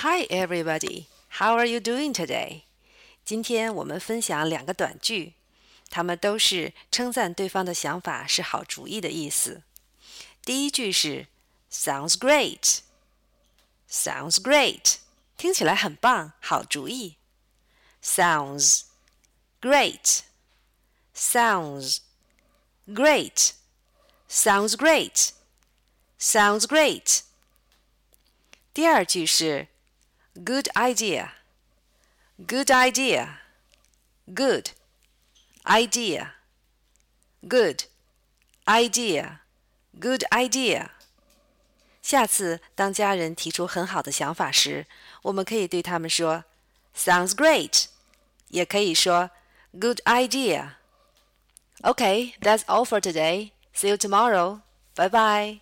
Hi, everybody. How are you doing today? 今天我们分享两个短句，它们都是称赞对方的想法是好主意的意思。第一句是 Sounds great. Sounds great. 听起来很棒，好主意。Sounds great. Sounds great. Sounds great. Sounds great. 第二句是 Good idea. Good idea. Good idea. Good idea. Good idea. 下次当家人提出很好的想法时，我们可以对他们说 "Sounds great"，也可以说 "Good idea." Okay, that's all for today. See you tomorrow. Bye bye.